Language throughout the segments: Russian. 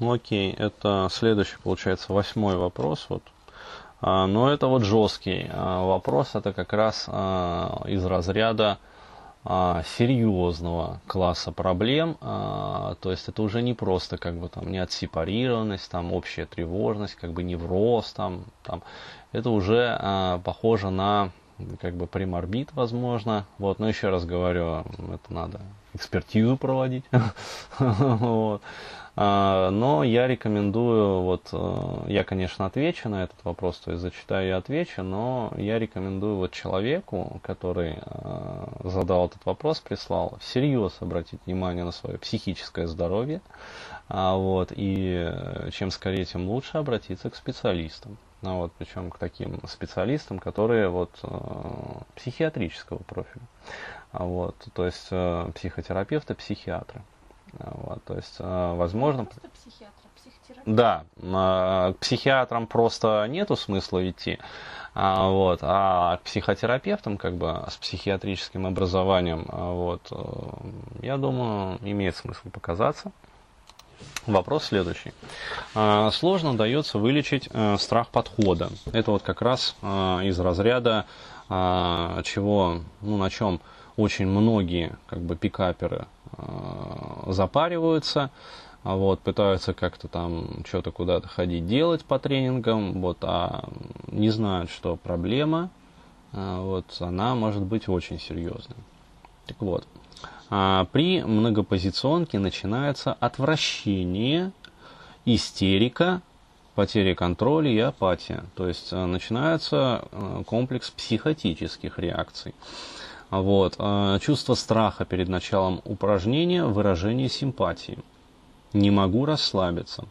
Ну окей, это следующий, получается, восьмой вопрос. Вот. А, но это вот жесткий а, вопрос, это как раз а, из разряда а, серьезного класса проблем, а, то есть это уже не просто как бы там неотсепарированность, там общая тревожность, как бы невроз, там, там это уже а, похоже на как бы приморбит, возможно. Вот, но еще раз говорю, это надо экспертизу проводить. А, но я рекомендую, вот э, я, конечно, отвечу на этот вопрос, то есть зачитаю и отвечу, но я рекомендую вот человеку, который э, задал этот вопрос, прислал, всерьез обратить внимание на свое психическое здоровье, а, вот, и э, чем скорее, тем лучше обратиться к специалистам. Ну, вот, причем к таким специалистам, которые вот, психиатрического профиля. А, вот, то есть психотерапевты, психиатры. Вот, то есть, э, возможно... Да, э, к психиатрам просто нету смысла идти. А, вот, а к психотерапевтам, как бы с психиатрическим образованием, а, вот, э, я думаю, имеет смысл показаться. Вопрос следующий. Сложно дается вылечить страх подхода. Это вот как раз из разряда чего, ну, на чем очень многие как бы пикаперы э, запариваются, а вот, пытаются как-то там что-то куда-то ходить делать по тренингам, вот, а не знают, что проблема, э, вот, она может быть очень серьезной. Так вот, э, при многопозиционке начинается отвращение, истерика, потеря контроля и апатия. То есть э, начинается э, комплекс психотических реакций. Вот. А, чувство страха перед началом упражнения, выражение симпатии. Не могу расслабиться.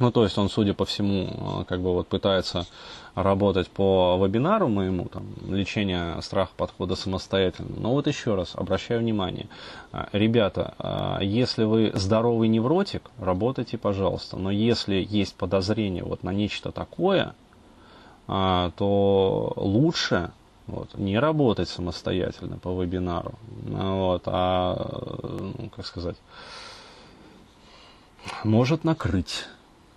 Ну, то есть он, судя по всему, а, как бы вот пытается работать по вебинару моему, там, лечение страха подхода самостоятельно. Но вот еще раз обращаю внимание, а, ребята, если вы здоровый невротик, работайте, пожалуйста. Но если есть подозрение вот на нечто такое, то лучше вот, не работать самостоятельно по вебинару, вот, а, ну, как сказать, может накрыть.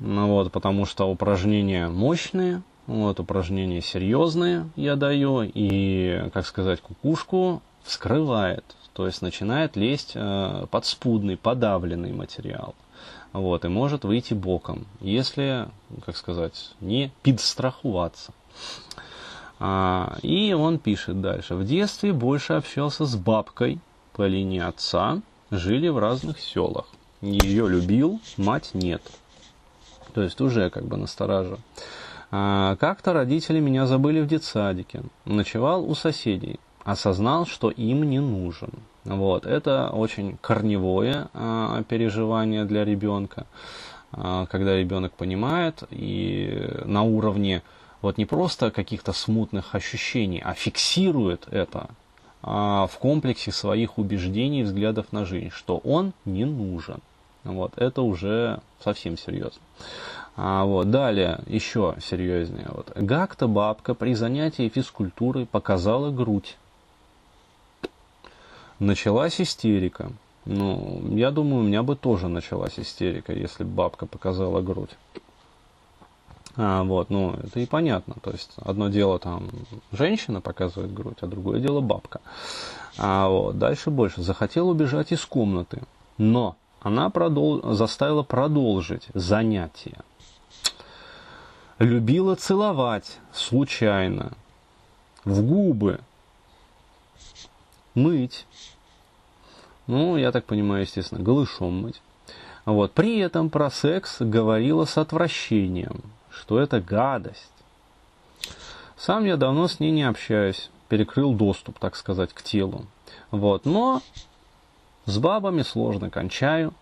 Ну, вот, потому что упражнения мощные, вот, упражнения серьезные я даю, и, как сказать, кукушку вскрывает, то есть начинает лезть э, подспудный, подавленный материал. Вот, и может выйти боком, если, как сказать, не подстраховаться. А, и он пишет дальше. В детстве больше общался с бабкой по линии отца. Жили в разных селах. Ее любил, мать нет. То есть уже как бы настораживаю. А, как-то родители меня забыли в детсадике. Ночевал у соседей. Осознал, что им не нужен. Вот. Это очень корневое а, переживание для ребенка. А, когда ребенок понимает и на уровне вот не просто каких-то смутных ощущений, а фиксирует это в комплексе своих убеждений и взглядов на жизнь, что он не нужен. Вот, это уже совсем серьезно. А, вот, далее, еще серьезнее. Вот. Гакта бабка при занятии физкультурой показала грудь. Началась истерика. Ну, я думаю, у меня бы тоже началась истерика, если бы бабка показала грудь. А, вот, ну, это и понятно. То есть, одно дело там женщина показывает грудь, а другое дело бабка. А, вот, дальше больше. Захотел убежать из комнаты, но она продол... заставила продолжить занятие. Любила целовать случайно, в губы, мыть. Ну, я так понимаю, естественно, голышом мыть. Вот. При этом про секс говорила с отвращением что это гадость. Сам я давно с ней не общаюсь, перекрыл доступ, так сказать, к телу. Вот, но с бабами сложно кончаю.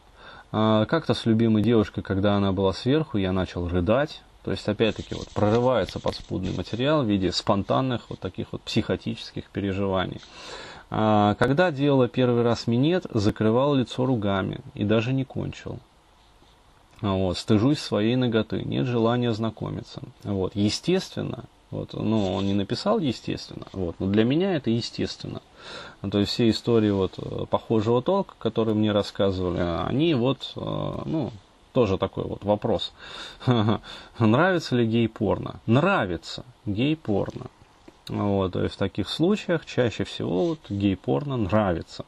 А, как-то с любимой девушкой, когда она была сверху, я начал рыдать. То есть, опять-таки, вот прорывается подспудный материал в виде спонтанных вот таких вот психотических переживаний. А, когда делала первый раз минет, закрывал лицо ругами и даже не кончил. Вот, стыжусь своей ноготы, нет желания знакомиться. Вот, естественно, вот, ну, он не написал естественно, вот, но для меня это естественно. То есть все истории вот похожего толка, которые мне рассказывали, они вот, э, ну, тоже такой вот вопрос. Нравится ли гей-порно? Нравится гей-порно. Вот, то есть в таких случаях чаще всего вот гей-порно нравится.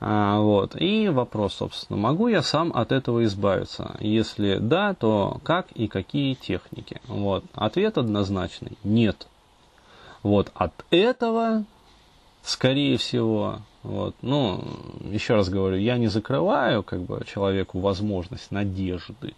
А, вот. И вопрос, собственно, могу я сам от этого избавиться? Если да, то как и какие техники? Вот. Ответ однозначный – нет. Вот от этого, скорее всего, вот, ну, еще раз говорю, я не закрываю как бы человеку возможность надежды.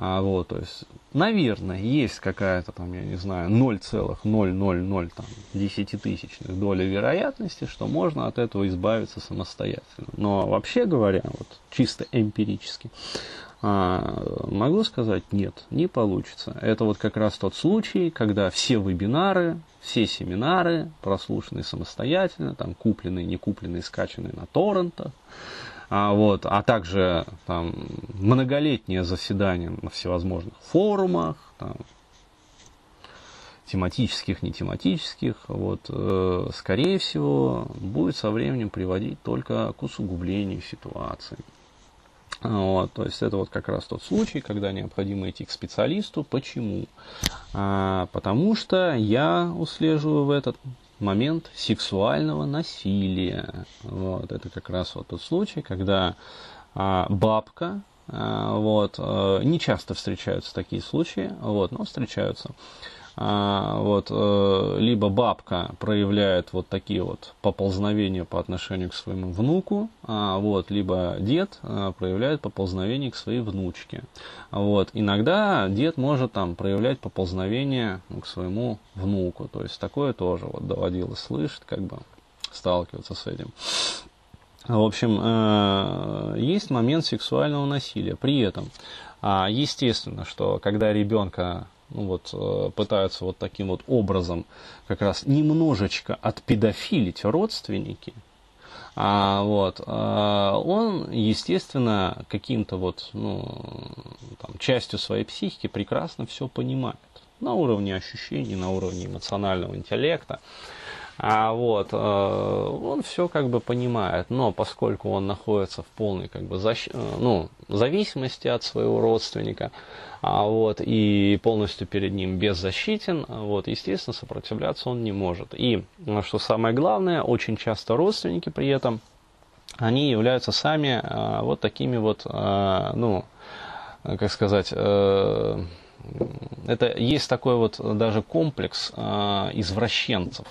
А, вот, то есть, наверное, есть какая-то там, я не знаю, 0,000 там, десятитысячных доли вероятности, что можно от этого избавиться самостоятельно. Но вообще говоря, вот чисто эмпирически, а, могу сказать, нет, не получится. Это вот как раз тот случай, когда все вебинары, все семинары, прослушанные самостоятельно, там купленные, не купленные, скачанные на торрентах, а, вот, а также там, многолетние заседания на всевозможных форумах, там, тематических, не тематических, вот, э, скорее всего, будет со временем приводить только к усугублению ситуации. Вот, то есть это вот как раз тот случай, когда необходимо идти к специалисту. Почему? А, потому что я услеживаю в этот момент сексуального насилия. Вот, это как раз вот тот случай, когда а, бабка, а, вот, а, не часто встречаются такие случаи, вот, но встречаются. А, вот, э, либо бабка проявляет вот такие вот поползновения по отношению к своему внуку, а, вот, либо дед э, проявляет поползновение к своей внучке. Вот, иногда дед может там проявлять поползновение к своему внуку, то есть такое тоже вот доводилось слышать, как бы сталкиваться с этим. В общем, э, есть момент сексуального насилия. При этом, а, естественно, что когда ребенка ну вот, э, пытаются вот таким вот образом как раз немножечко отпедофилить родственники, а, вот, а, он, естественно, каким-то вот, ну, там, частью своей психики прекрасно все понимает. На уровне ощущений, на уровне эмоционального интеллекта. А вот, э, он все как бы понимает, но поскольку он находится в полной как бы защ... Э, ну, зависимости от своего родственника, а вот, и полностью перед ним беззащитен, вот, естественно, сопротивляться он не может. И, что самое главное, очень часто родственники при этом, они являются сами э, вот такими вот, ну, как сказать, это есть такой вот даже комплекс извращенцев,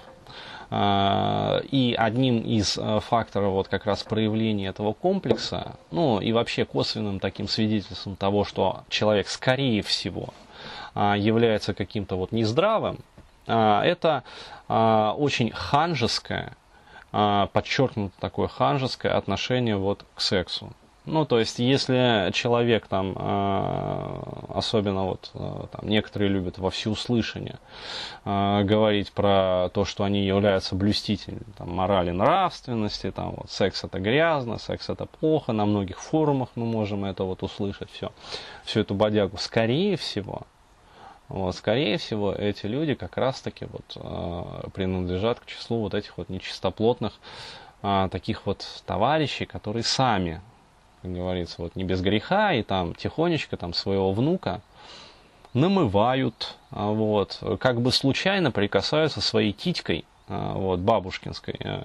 и одним из э, факторов вот как раз проявления этого комплекса, ну и вообще косвенным таким свидетельством того, что человек скорее всего а, является каким-то вот нездравым, а, это очень ханжеское, подчеркнуто такое ханжеское отношение вот к сексу. Ну, то есть, если человек там, э, особенно вот э, там, некоторые любят во всеуслышание э, говорить про то, что они являются блюстителями там, морали, нравственности, там, вот, секс это грязно, секс это плохо, на многих форумах мы можем это вот услышать, все, всю эту бодягу. Скорее всего, вот, скорее всего, эти люди как раз-таки вот, принадлежат к числу вот этих вот нечистоплотных таких вот товарищей, которые сами как говорится, вот не без греха, и там тихонечко там своего внука намывают, а, вот, как бы случайно прикасаются своей титькой, а, вот, бабушкинской, э,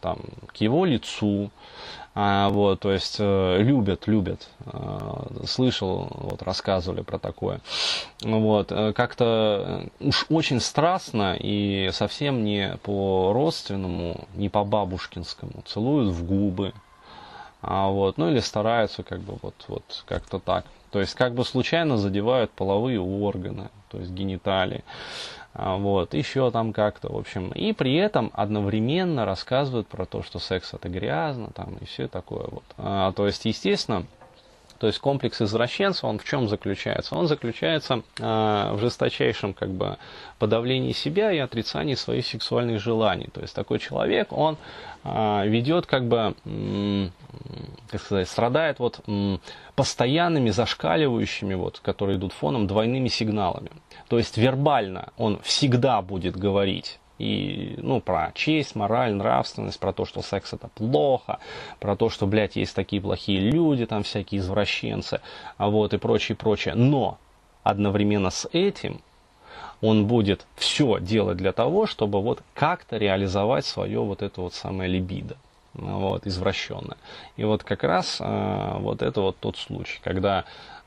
там, к его лицу, а, вот, то есть э, любят, любят, слышал, вот, рассказывали про такое, вот, э, как-то уж очень страстно и совсем не по родственному, не по бабушкинскому, целуют в губы, а вот, ну или стараются как бы вот, вот как-то так. То есть как бы случайно задевают половые органы, то есть гениталии. А вот, еще там как-то, в общем. И при этом одновременно рассказывают про то, что секс это грязно, там, и все такое вот. А, то есть, естественно, то есть комплекс извращенца, он в чем заключается? Он заключается э, в жесточайшем как бы подавлении себя и отрицании своих сексуальных желаний. То есть такой человек, он э, ведет как бы, м, как сказать, страдает вот м, постоянными зашкаливающими, вот, которые идут фоном, двойными сигналами. То есть вербально он всегда будет говорить И, ну, про честь, мораль, нравственность, про то, что секс это плохо, про то, что, блядь, есть такие плохие люди, там всякие извращенцы, а вот и прочее, прочее. Но одновременно с этим он будет все делать для того, чтобы вот как-то реализовать свое вот это вот самое либидо вот, извращенное. И вот как раз э, вот это вот тот случай, когда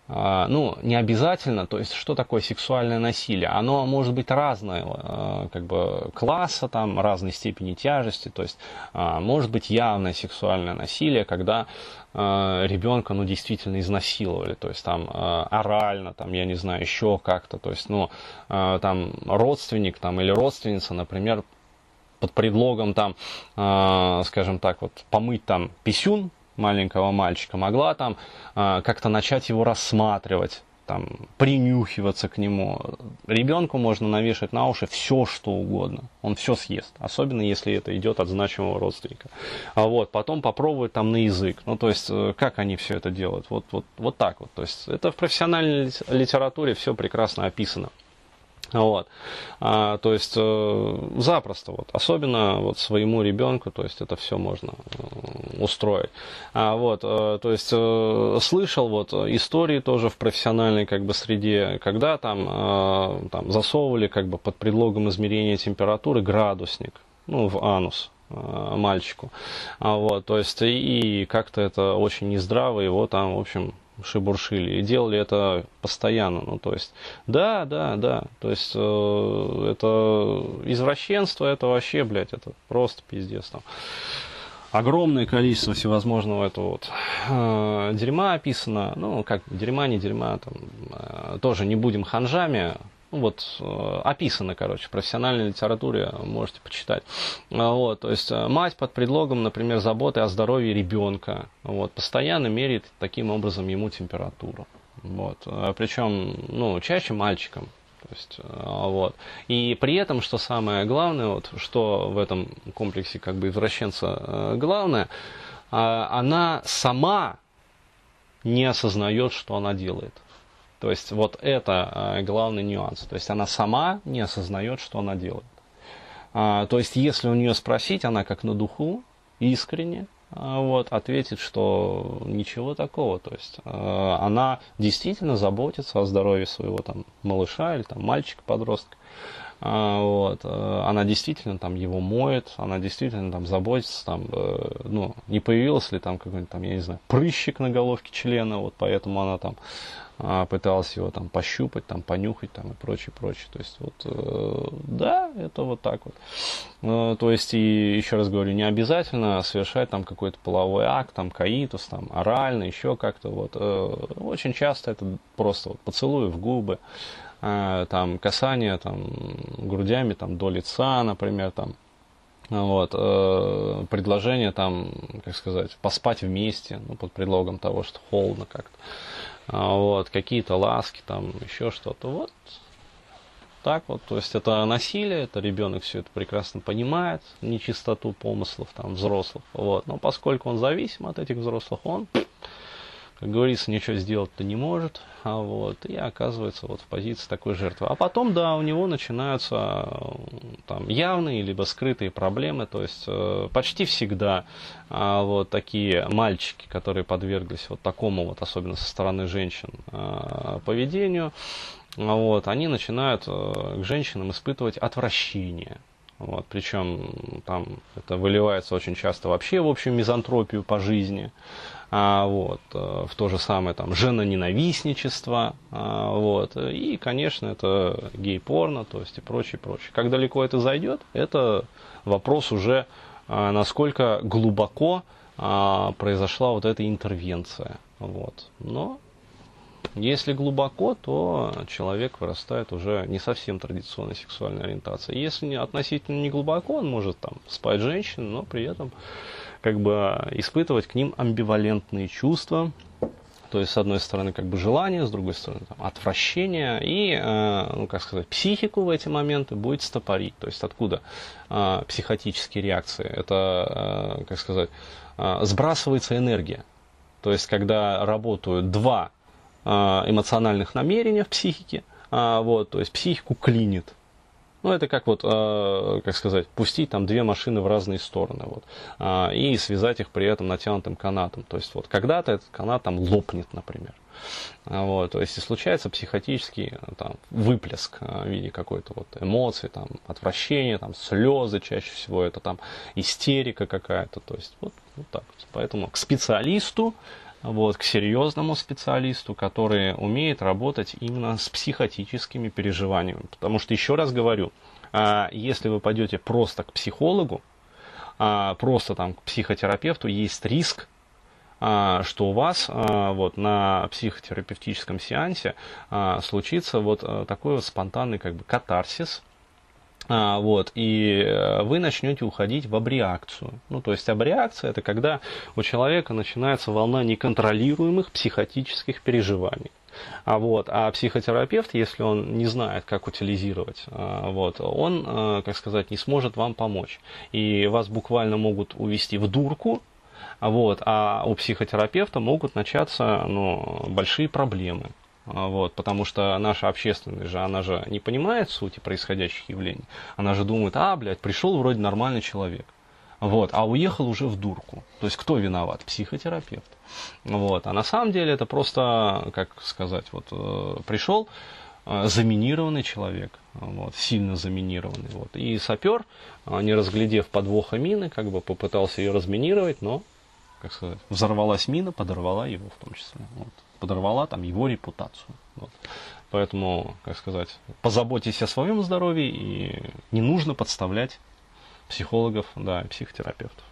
ну, не обязательно, то есть, что такое сексуальное насилие? Оно может быть разного, а, как бы, класса, там, разной степени тяжести, то есть, а, может быть явное сексуальное насилие, когда ребенка, ну, действительно изнасиловали, то есть, там, орально, там, я не знаю, еще как-то, то есть, ну, там, родственник, там, или родственница, например, под предлогом, там, скажем так, вот, помыть, там, писюн, маленького мальчика, могла там э, как-то начать его рассматривать, там, принюхиваться к нему. Ребенку можно навешать на уши все, что угодно. Он все съест. Особенно, если это идет от значимого родственника. А вот, потом попробовать там на язык. Ну, то есть, э, как они все это делают? Вот, вот, вот так вот. То есть, это в профессиональной литературе все прекрасно описано. Вот. А, то есть э, запросто, вот, особенно вот своему ребенку, то есть это все можно э, устроить. А, вот, э, то есть слышал вот истории тоже в профессиональной как бы среде, когда там, там засовывали как бы под предлогом измерения температуры градусник, ну, в анус мальчику. А, вот, то есть и, и как-то это очень нездраво, его там, в общем, шебуршили. И делали это постоянно. Ну, то есть, да, да, да. То есть, э, это извращенство, это вообще, блядь, это просто пиздец там. Огромное количество всевозможного этого вот э, дерьма описано. Ну, как дерьма, не дерьма, там, э, тоже не будем ханжами, ну, вот, э, описано, короче, в профессиональной литературе можете почитать. А, вот, то есть э, мать под предлогом, например, заботы о здоровье ребенка, вот, постоянно меряет таким образом ему температуру. Вот, э, причем, ну, чаще мальчикам. То есть, вот. И при этом, что самое главное, вот, что в этом комплексе как бы извращенца главное, она сама не осознает, что она делает. То есть вот это э, главный нюанс. То есть она сама не осознает, что она делает. А, то есть если у нее спросить, она как на духу, искренне, а, вот, ответит, что ничего такого. То есть э, она действительно заботится о здоровье своего там, малыша или там, мальчика-подростка. А, вот, э, она действительно там его моет, она действительно там заботится, там, ну, не появился ли там какой-нибудь там, я не знаю, прыщик на головке члена, вот поэтому она там а, пытался его там пощупать, там понюхать там и прочее, прочее. То есть вот, э, да, это вот так вот. Э, то есть и еще раз говорю, не обязательно совершать там какой-то половой акт, там каитус, там орально, еще как-то вот. Э, очень часто это просто вот поцелуй в губы, там касание там грудями там до лица, например, там. Вот, э, предложение там, как сказать, поспать вместе, ну, под предлогом того, что холодно как-то. А, вот, какие-то ласки, там, еще что-то, вот, так вот, то есть это насилие, это ребенок все это прекрасно понимает, нечистоту помыслов там взрослых, вот, но поскольку он зависим от этих взрослых, он как говорится, ничего сделать-то не может, а вот, и оказывается вот в позиции такой жертвы. А потом, да, у него начинаются там явные либо скрытые проблемы, то есть э, почти всегда э, вот такие мальчики, которые подверглись вот такому вот, особенно со стороны женщин, э, поведению, вот, они начинают э, к женщинам испытывать отвращение. Вот, причем там это выливается очень часто вообще в общую мизантропию по жизни а, вот, э, в то же самое там женоненавистничество, а, вот, и, конечно, это гей-порно, то есть и прочее, прочее. Как далеко это зайдет, это вопрос уже, а, насколько глубоко а, произошла вот эта интервенция, вот. Но если глубоко, то человек вырастает уже не совсем традиционной сексуальной ориентации. Если не, относительно не глубоко, он может там спать женщин, но при этом как бы испытывать к ним амбивалентные чувства, то есть, с одной стороны, как бы желание, с другой стороны, там, отвращение, и, э, ну, как сказать, психику в эти моменты будет стопорить. То есть, откуда э, психотические реакции? Это, э, как сказать, э, сбрасывается энергия. То есть, когда работают два э, эмоциональных намерения в психике, э, вот, то есть, психику клинит. Ну, это как вот, э, как сказать, пустить там две машины в разные стороны, вот, э, и связать их при этом натянутым канатом. То есть, вот, когда-то этот канат там лопнет, например. А, вот, то есть, и случается психотический там, выплеск в виде какой-то вот эмоций, там, отвращения, там, слезы, чаще всего это там истерика какая-то. То есть, вот, вот так. Поэтому к специалисту вот, к серьезному специалисту, который умеет работать именно с психотическими переживаниями. Потому что, еще раз говорю, а, если вы пойдете просто к психологу, а, просто там к психотерапевту, есть риск, а, что у вас вот, на психотерапевтическом сеансе случится вот э, такой вот спонтанный как бы катарсис, а, вот, и э, вы начнете уходить в абреакцию. Ну, то есть абреакция это когда у человека начинается волна неконтролируемых психотических переживаний. А, вот, а психотерапевт, если он не знает, как утилизировать, а, вот, он, э, как сказать, не сможет вам помочь. И вас буквально могут увести в дурку, вот, а у психотерапевта могут начаться ну, большие проблемы. А, вот, потому что наша общественность же, она же не понимает сути происходящих явлений. Она же думает, а, блядь, пришел вроде нормальный человек. Вот, а уехал уже в дурку. То есть кто виноват? Психотерапевт. Вот, а на самом деле это просто, как сказать, вот э, пришел э, заминированный человек, вот, сильно заминированный. Вот, и сапер, э, не разглядев подвоха мины, как бы попытался ее разминировать, но, как сказать, взорвалась мина, подорвала его в том числе. Вот подорвала там его репутацию. Вот. Поэтому, как сказать, позаботьтесь о своем здоровье и не нужно подставлять психологов, да, психотерапевтов.